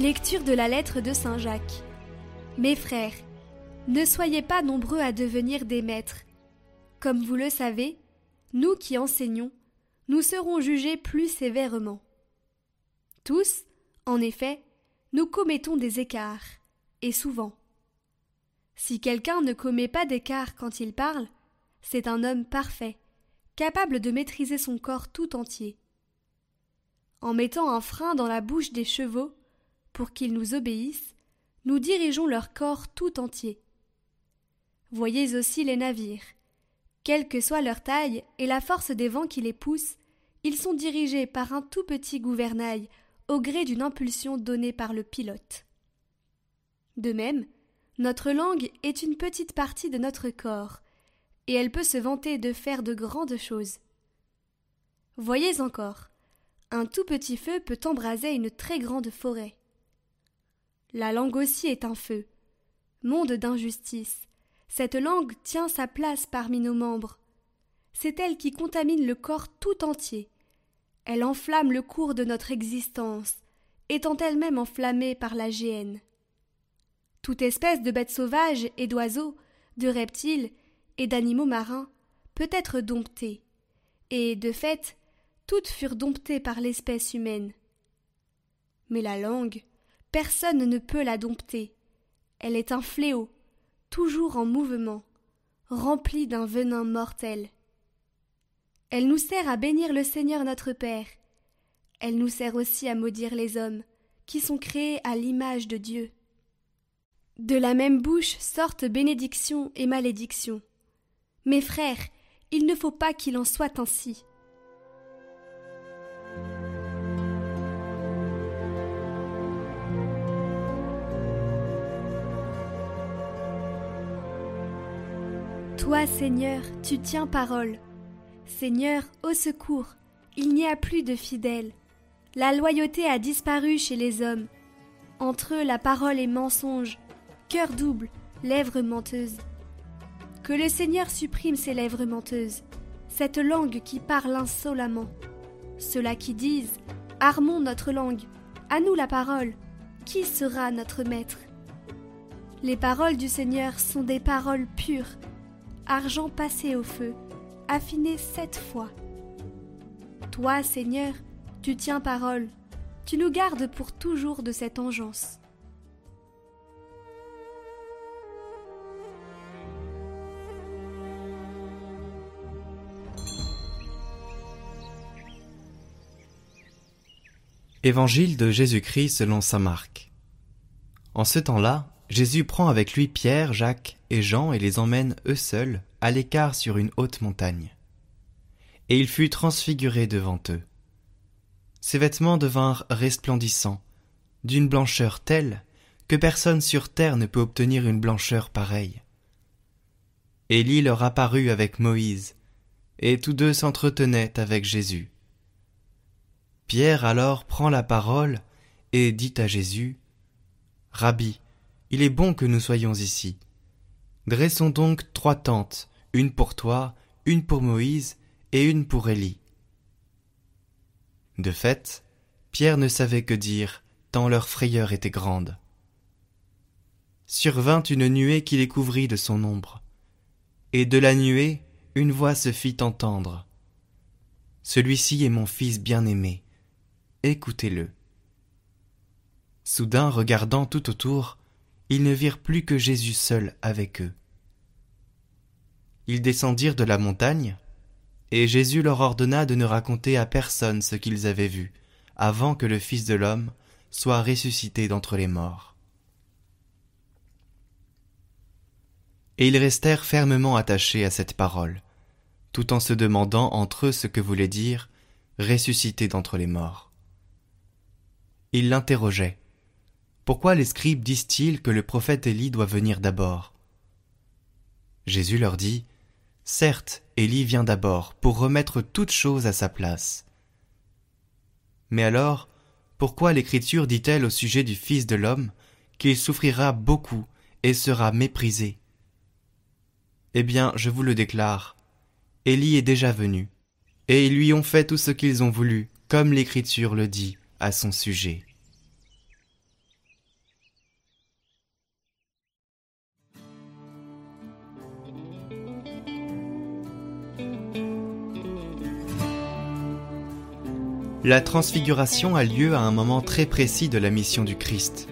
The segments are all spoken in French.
Lecture de la lettre de Saint Jacques. Mes frères, ne soyez pas nombreux à devenir des maîtres. Comme vous le savez, nous qui enseignons, nous serons jugés plus sévèrement. Tous, en effet, nous commettons des écarts, et souvent. Si quelqu'un ne commet pas d'écart quand il parle, c'est un homme parfait, capable de maîtriser son corps tout entier. En mettant un frein dans la bouche des chevaux, pour qu'ils nous obéissent, nous dirigeons leur corps tout entier. Voyez aussi les navires. Quelle que soit leur taille et la force des vents qui les poussent, ils sont dirigés par un tout petit gouvernail au gré d'une impulsion donnée par le pilote. De même, notre langue est une petite partie de notre corps, et elle peut se vanter de faire de grandes choses. Voyez encore, un tout petit feu peut embraser une très grande forêt. La langue aussi est un feu. Monde d'injustice. Cette langue tient sa place parmi nos membres. C'est elle qui contamine le corps tout entier. Elle enflamme le cours de notre existence, étant elle-même enflammée par la géhenne. Toute espèce de bêtes sauvages et d'oiseaux, de reptiles et d'animaux marins peut être domptée, et, de fait, toutes furent domptées par l'espèce humaine. Mais la langue, Personne ne peut la dompter. Elle est un fléau, toujours en mouvement, remplie d'un venin mortel. Elle nous sert à bénir le Seigneur notre Père. Elle nous sert aussi à maudire les hommes, qui sont créés à l'image de Dieu. De la même bouche sortent bénédiction et malédiction. Mes frères, il ne faut pas qu'il en soit ainsi. Toi, Seigneur, tu tiens parole. Seigneur, au secours, il n'y a plus de fidèles. La loyauté a disparu chez les hommes. Entre eux, la parole est mensonge, cœur double, lèvres menteuses. Que le Seigneur supprime ces lèvres menteuses, cette langue qui parle insolemment. Ceux-là qui disent Armons notre langue, à nous la parole, qui sera notre maître? Les paroles du Seigneur sont des paroles pures, argent passé au feu, affiné sept fois. Toi, Seigneur, tu tiens parole, tu nous gardes pour toujours de cette engeance. Évangile de Jésus-Christ selon saint Marc. En ce temps-là, Jésus prend avec lui Pierre, Jacques et Jean et les emmène eux seuls à l'écart sur une haute montagne. Et il fut transfiguré devant eux. Ses vêtements devinrent resplendissants, d'une blancheur telle que personne sur terre ne peut obtenir une blancheur pareille. Élie leur apparut avec Moïse, et tous deux s'entretenaient avec Jésus. Pierre alors prend la parole et dit à Jésus, Rabbi, il est bon que nous soyons ici. Dressons donc trois tentes, une pour toi, une pour Moïse et une pour Élie. De fait, Pierre ne savait que dire, tant leur frayeur était grande. Survint une nuée qui les couvrit de son ombre, et de la nuée une voix se fit entendre. Celui-ci est mon fils bien-aimé, écoutez-le. Soudain, regardant tout autour, ils ne virent plus que Jésus seul avec eux. Ils descendirent de la montagne, et Jésus leur ordonna de ne raconter à personne ce qu'ils avaient vu, avant que le Fils de l'homme soit ressuscité d'entre les morts. Et ils restèrent fermement attachés à cette parole, tout en se demandant entre eux ce que voulait dire ressuscité d'entre les morts. Ils l'interrogeaient. Pourquoi les scribes disent-ils que le prophète Élie doit venir d'abord? Jésus leur dit Certes, Élie vient d'abord pour remettre toute chose à sa place. Mais alors, pourquoi l'Écriture dit-elle au sujet du Fils de l'homme qu'il souffrira beaucoup et sera méprisé? Eh bien, je vous le déclare, Élie est déjà venu, et ils lui ont fait tout ce qu'ils ont voulu, comme l'Écriture le dit à son sujet. La transfiguration a lieu à un moment très précis de la mission du Christ,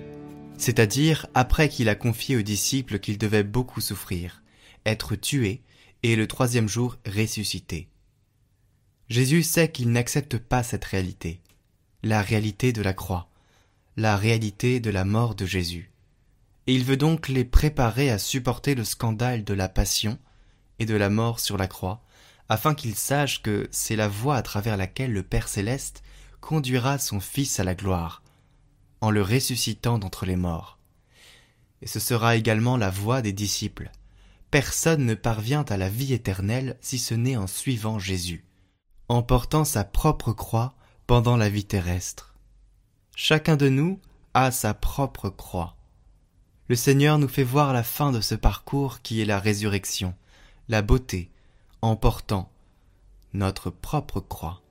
c'est-à-dire après qu'il a confié aux disciples qu'il devait beaucoup souffrir, être tué et le troisième jour ressuscité. Jésus sait qu'il n'accepte pas cette réalité, la réalité de la croix, la réalité de la mort de Jésus. Et il veut donc les préparer à supporter le scandale de la passion et de la mort sur la croix, afin qu'ils sachent que c'est la voie à travers laquelle le Père céleste conduira son Fils à la gloire, en le ressuscitant d'entre les morts. Et ce sera également la voie des disciples. Personne ne parvient à la vie éternelle si ce n'est en suivant Jésus, en portant sa propre croix pendant la vie terrestre. Chacun de nous a sa propre croix. Le Seigneur nous fait voir la fin de ce parcours qui est la résurrection, la beauté, en portant notre propre croix.